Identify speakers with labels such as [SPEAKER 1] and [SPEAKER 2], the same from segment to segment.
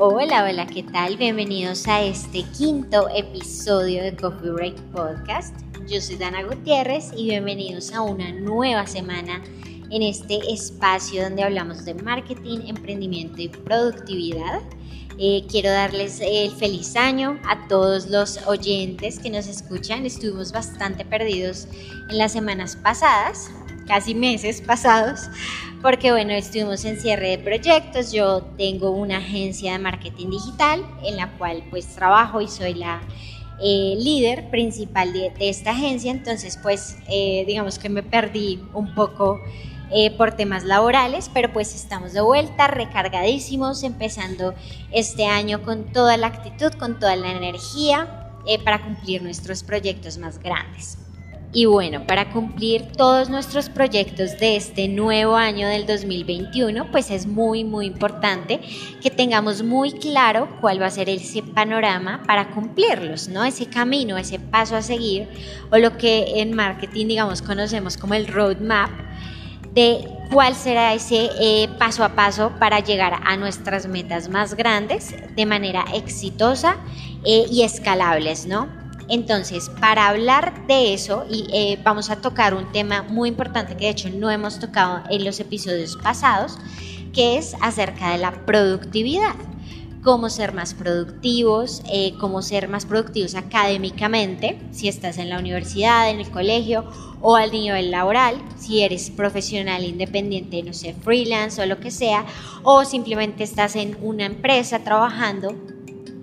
[SPEAKER 1] Hola, hola, ¿qué tal? Bienvenidos a este quinto episodio de Coffee Break Podcast. Yo soy Dana Gutiérrez y bienvenidos a una nueva semana en este espacio donde hablamos de marketing, emprendimiento y productividad. Eh, quiero darles el feliz año a todos los oyentes que nos escuchan. Estuvimos bastante perdidos en las semanas pasadas, casi meses pasados, porque bueno, estuvimos en cierre de proyectos. Yo tengo una agencia de marketing digital en la cual pues trabajo y soy la eh, líder principal de, esta agencia. Entonces pues eh, digamos que me perdí un poco eh, por temas laborales, pero pues estamos de vuelta, recargadísimos, empezando este año con toda la actitud, con toda la energía para cumplir nuestros proyectos más grandes. Y bueno, para cumplir todos nuestros proyectos de este nuevo año del 2021, pues es muy, muy importante que tengamos muy claro cuál va a ser ese panorama para cumplirlos, ¿no? Ese camino, ese paso a seguir, o lo que en marketing, digamos, conocemos como el roadmap de cuál será ese eh, paso a paso para llegar a nuestras metas más grandes de manera exitosa eh, y escalables, ¿no? Entonces, para hablar de eso, y, eh, vamos a tocar un tema muy importante que de hecho no hemos tocado en los episodios pasados, que es acerca de la productividad. Cómo ser más productivos, eh, cómo ser más productivos académicamente, si estás en la universidad, en el colegio o al nivel laboral, si eres profesional independiente, no sé, freelance o lo que sea, o simplemente estás en una empresa trabajando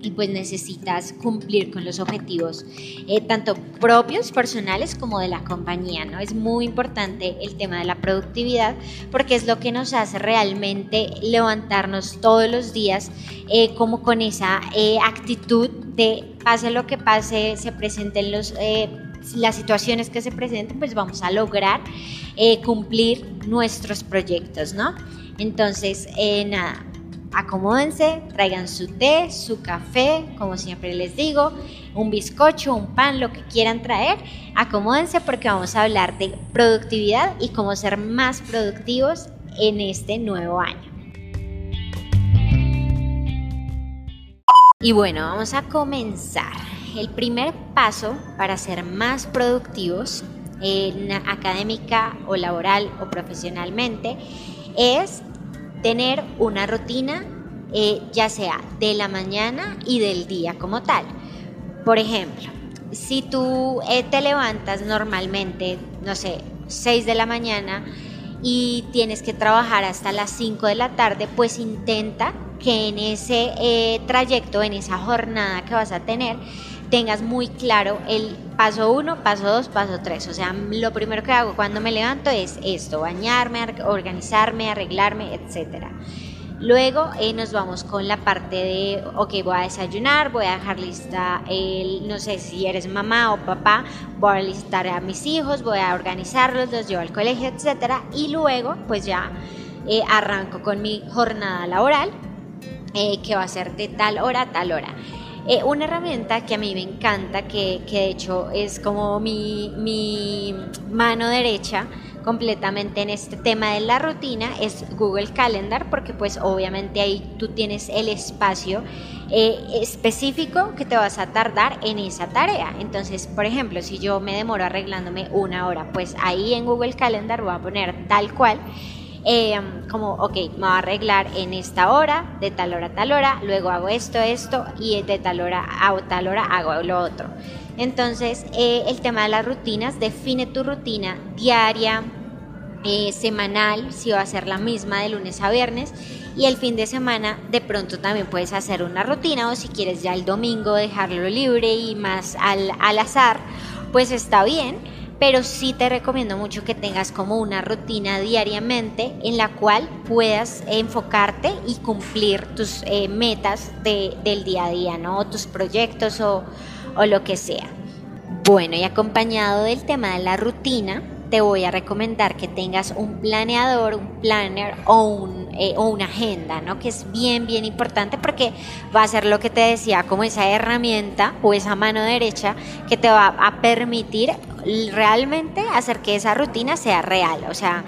[SPEAKER 1] y pues necesitas cumplir con los objetivos eh, tanto propios, personales como de la compañía, ¿no? Es muy importante el tema de la productividad porque es lo que nos hace realmente levantarnos todos los días eh, como con esa eh, actitud de pase lo que pase, se presenten los las situaciones que se presenten, pues vamos a lograr cumplir nuestros proyectos, ¿no? Entonces, nada, acomódense, traigan su té, su café, como siempre les digo, un bizcocho, un pan, lo que quieran traer. Acomódense porque vamos a hablar de productividad y cómo ser más productivos en este nuevo año. Y bueno, vamos a comenzar. El primer paso para ser más productivos en académica o laboral o profesionalmente es tener una rutina eh, ya sea de la mañana y del día como tal. Por ejemplo, si tú eh, te levantas normalmente, no sé, 6 de la mañana y tienes que trabajar hasta las 5 de la tarde, pues intenta que en ese eh, trayecto, en esa jornada que vas a tener, tengas muy claro el paso 1, paso 2, paso 3. O sea, lo primero que hago cuando me levanto es esto, bañarme, organizarme, arreglarme, etc. Luego eh, nos vamos con la parte de, ok, voy a desayunar, voy a dejar lista, no sé si eres mamá o papá, voy a listar a mis hijos, voy a organizarlos, los llevo al colegio, etc. Y luego, pues ya eh, arranco con mi jornada laboral, eh, que va a ser de tal hora a tal hora. Eh, una herramienta que a mí me encanta, que, de hecho es como mi, mi, mano derecha completamente en este tema de la rutina, es Google Calendar, porque pues obviamente ahí tú tienes el espacio eh, específico que te vas a tardar en esa tarea. Entonces, por ejemplo, si yo me demoro arreglándome una hora, pues ahí en Google Calendar voy a poner tal cual Em, como, ok, me voy a arreglar en esta hora, de tal hora a tal hora, luego hago esto, esto, y de tal hora a tal hora hago lo otro. Entonces, eh, el tema de las rutinas, define tu rutina diaria, eh, semanal, si va a ser la misma de lunes a viernes, y el fin de semana de pronto también puedes hacer una rutina, o si quieres ya el domingo dejarlo libre y más al, al azar, pues está bien pero sí te recomiendo mucho que tengas como una rutina diariamente en la cual puedas enfocarte y cumplir tus eh, metas del día a día, ¿no? tus proyectos o, o lo que sea. Bueno, y acompañado del tema de la rutina, te voy a recomendar que tengas un planeador, un planner o, un, eh, o una agenda, ¿no? Que es bien, bien importante porque va a ser lo que te decía, como esa herramienta o esa mano derecha que te va a permitir realmente hacer que esa rutina sea real. O sea,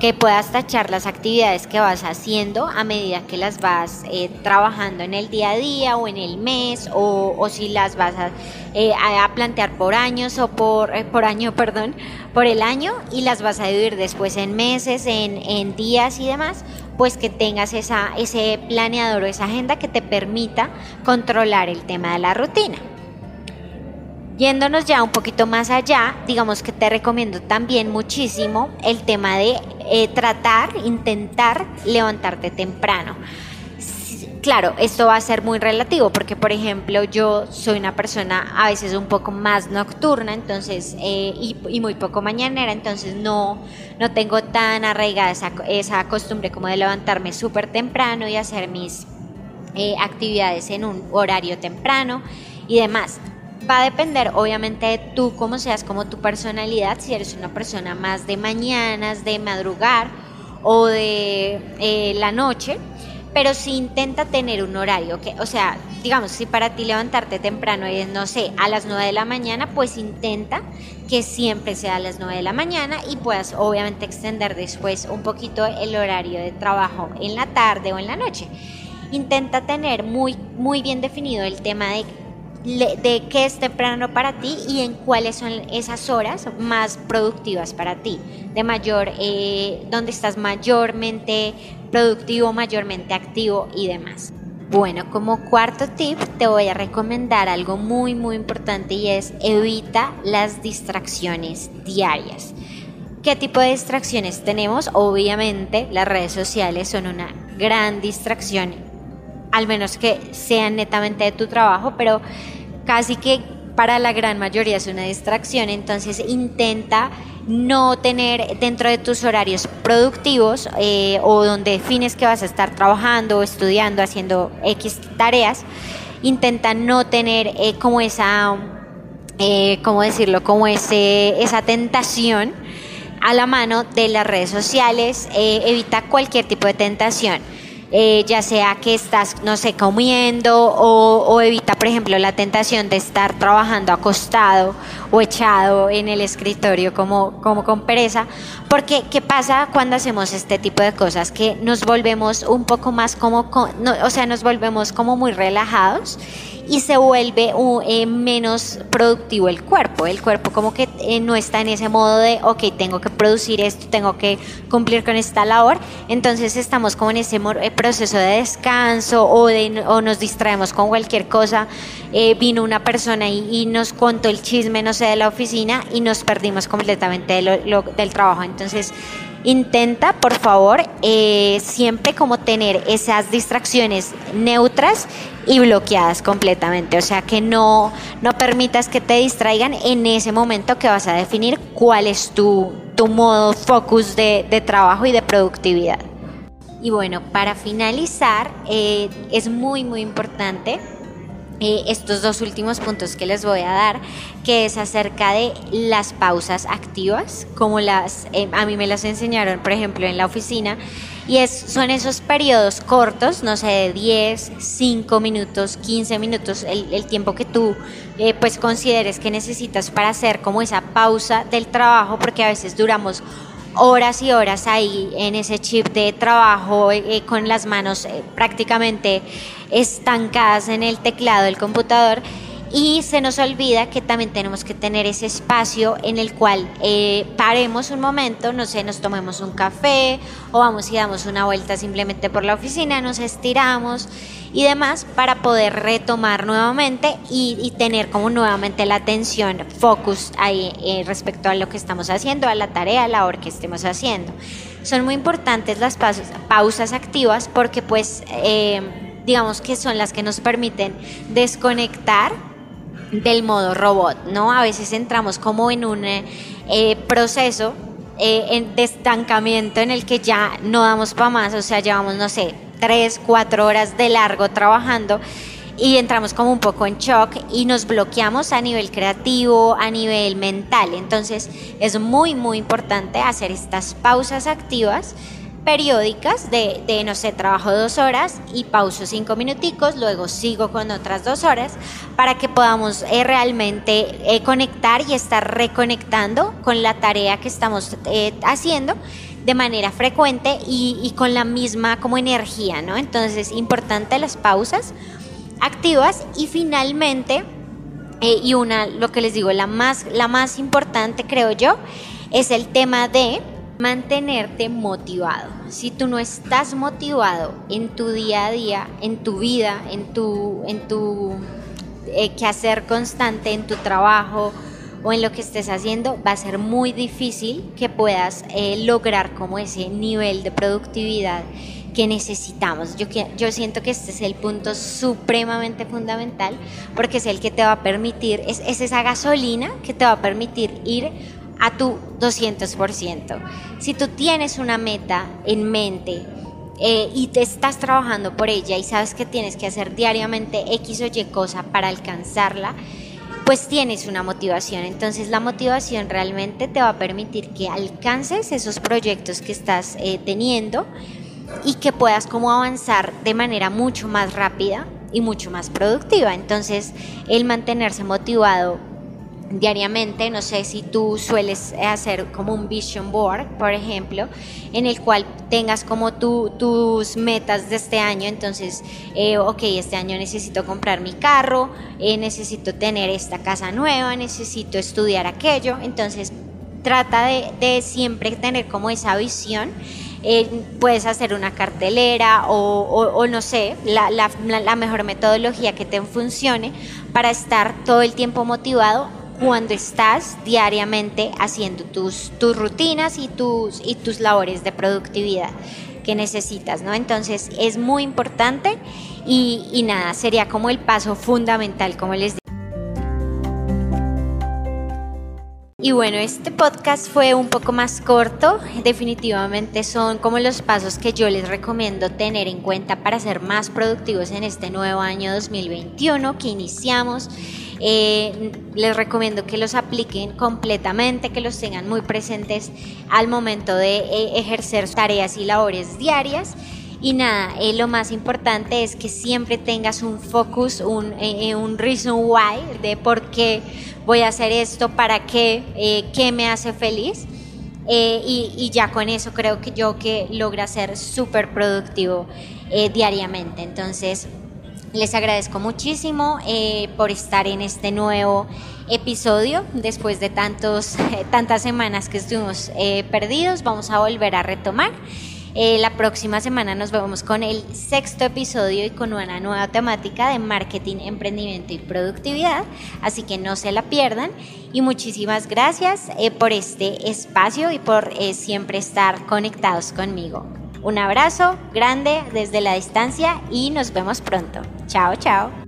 [SPEAKER 1] que puedas tachar las actividades que vas haciendo a medida que las vas eh, trabajando en el día a día o en el mes o, o si las vas a, eh, a, plantear por años o por, eh, por año, perdón, por el año y las vas a dividir después en meses, en, en días y demás, pues que tengas esa, ese planeador o esa agenda que te permita controlar el tema de la rutina. Yéndonos ya un poquito más allá, digamos que te recomiendo también muchísimo el tema de eh, tratar, intentar levantarte temprano. Claro, esto va a ser muy relativo porque, por ejemplo, yo soy una persona a veces un poco más nocturna, entonces, eh, y, muy poco mañanera, entonces no, no tengo tan arraigada esa, esa costumbre como de levantarme súper temprano y hacer mis eh, actividades en un horario temprano y demás va a depender obviamente de tú cómo seas, como tu personalidad, si eres una persona más de mañanas, de madrugar o de eh, la noche, pero si intenta tener un horario, que, o sea, digamos, si para ti levantarte temprano es, no sé, a las 9 de la mañana, pues intenta que siempre sea a las 9 de la mañana y puedas obviamente extender después un poquito el horario de trabajo en la tarde o en la noche. Intenta tener muy, muy bien definido el tema de de qué es temprano para ti y en cuáles son esas horas más productivas para ti, de mayor, eh, donde estás mayormente productivo, mayormente activo y demás. Bueno, como cuarto tip te voy a recomendar algo muy muy importante y es evita las distracciones diarias. ¿Qué tipo de distracciones tenemos? Obviamente las redes sociales son una gran distracción al menos que sean netamente de tu trabajo, pero casi que para la gran mayoría es una distracción, entonces intenta no tener dentro de tus horarios productivos eh, o donde defines que vas a estar trabajando estudiando, haciendo X tareas, intenta no tener eh, como esa, eh, ¿cómo decirlo? Como ese, esa tentación a la mano de las redes sociales, evita cualquier tipo de tentación eh, ya sea que estás, no sé, comiendo o, evita, por ejemplo, la tentación de estar trabajando acostado o echado en el escritorio como, como con pereza, porque ¿qué pasa cuando hacemos este tipo de cosas? Que nos volvemos un poco más como, o sea, nos volvemos como muy relajados y se vuelve eh, menos productivo el cuerpo. El cuerpo como que eh, no está en ese modo de, ok, tengo que producir esto, tengo que cumplir con esta labor. Entonces estamos como en ese eh, proceso de descanso o, de, o nos distraemos con cualquier cosa. vino una persona y, nos contó el chisme, no sé, de la oficina y nos perdimos completamente del trabajo. Entonces intenta, por favor, eh, siempre como tener esas distracciones neutras y bloqueadas completamente. O sea, que no, no permitas que te distraigan en ese momento que vas a definir cuál es tu, tu modo focus de, de trabajo y de productividad. Y bueno, para finalizar, eh, es muy, muy importante eh, estos dos últimos puntos que les voy a dar, que es acerca de las pausas activas, como las eh, a mí me las enseñaron, por ejemplo, en la oficina, y es, son esos periodos cortos, no sé, de 10, 5 minutos, 15 minutos, el, tiempo que tú eh, pues consideres que necesitas para hacer como esa pausa del trabajo, porque a veces duramos horas y horas ahí en ese chip de trabajo eh, eh, con las manos eh, prácticamente estancadas en el teclado del computador y se nos olvida que también tenemos que tener ese espacio en el cual paremos un momento, no sé, nos tomemos un café o vamos y damos una vuelta simplemente por la oficina, nos estiramos y demás para poder retomar nuevamente y, tener como nuevamente la atención, focus ahí eh, respecto a lo que estamos haciendo, a la tarea, a la hora que estemos haciendo. Son muy importantes las pausas, activas porque pues eh, digamos que son las que nos permiten desconectar del modo robot, ¿no? A veces entramos como en un eh, proceso de estancamiento en el que ya no damos para más, o sea, llevamos, no sé, tres, cuatro horas de largo trabajando y entramos como un poco en shock y nos bloqueamos a nivel creativo, a nivel mental. Entonces es muy, muy importante hacer estas pausas activas periódicas de, de, no sé, trabajo dos horas y pauso cinco minuticos, luego sigo con otras dos horas para que podamos eh, realmente eh, conectar y estar reconectando con la tarea que estamos eh, haciendo de manera frecuente y, con la misma como energía, ¿no? Entonces, importante las pausas activas y finalmente, y una, lo que les digo, la más, la más importante creo yo, es el tema de mantenerte motivado. Si tú no estás motivado en tu día a día, en tu vida, en tu, en tu eh, quehacer constante, en tu trabajo o en lo que estés haciendo, va a ser muy difícil que puedas eh, lograr como ese nivel de productividad que necesitamos. Yo, yo siento que este es el punto supremamente fundamental porque es el que te va a permitir, es, es esa gasolina que te va a permitir ir a tu 200%. Si tú tienes una meta en mente eh, y te estás trabajando por ella y sabes que tienes que hacer diariamente X o Y cosa para alcanzarla, pues tienes una motivación. Entonces la motivación realmente te va a permitir que alcances esos proyectos que estás eh, teniendo y que puedas como avanzar de manera mucho más rápida y mucho más productiva. Entonces el mantenerse motivado diariamente, no sé si tú sueles hacer como un vision board, por ejemplo, en el cual tengas como tus metas de este año, entonces, eh, ok, este año necesito comprar mi carro, eh, necesito tener esta casa nueva, necesito estudiar aquello, entonces trata de, siempre tener como esa visión. Eh, puedes hacer una cartelera o, no sé, la mejor metodología que te funcione para estar todo el tiempo motivado cuando estás diariamente haciendo tus, tus rutinas y tus, y tus labores de productividad que necesitas, ¿no? Entonces es muy importante y, y nada, sería como el paso fundamental, como les digo. Y bueno, este podcast fue un poco más corto, definitivamente son como los pasos que yo les recomiendo tener en cuenta para ser más productivos en este nuevo año 2021 que iniciamos. Eh, les recomiendo que los apliquen completamente, que los tengan muy presentes al momento de eh, ejercer tareas y labores diarias. Y nada, eh, lo más importante es que siempre tengas un focus, un, un reason why de por qué voy a hacer esto, para qué, qué me hace feliz. y, y, ya con eso creo que yo que logra ser súper productivo diariamente. Entonces, les agradezco muchísimo eh, por estar en este nuevo episodio. Después de tantos, tantas semanas que estuvimos eh, perdidos, vamos a volver a retomar. Eh, la próxima semana nos vemos con el sexto episodio y con una nueva temática de marketing, emprendimiento y productividad. Así que no se la pierdan. Y muchísimas gracias por este espacio y por siempre estar conectados conmigo. Un abrazo grande desde la distancia y nos vemos pronto. Chao, chao.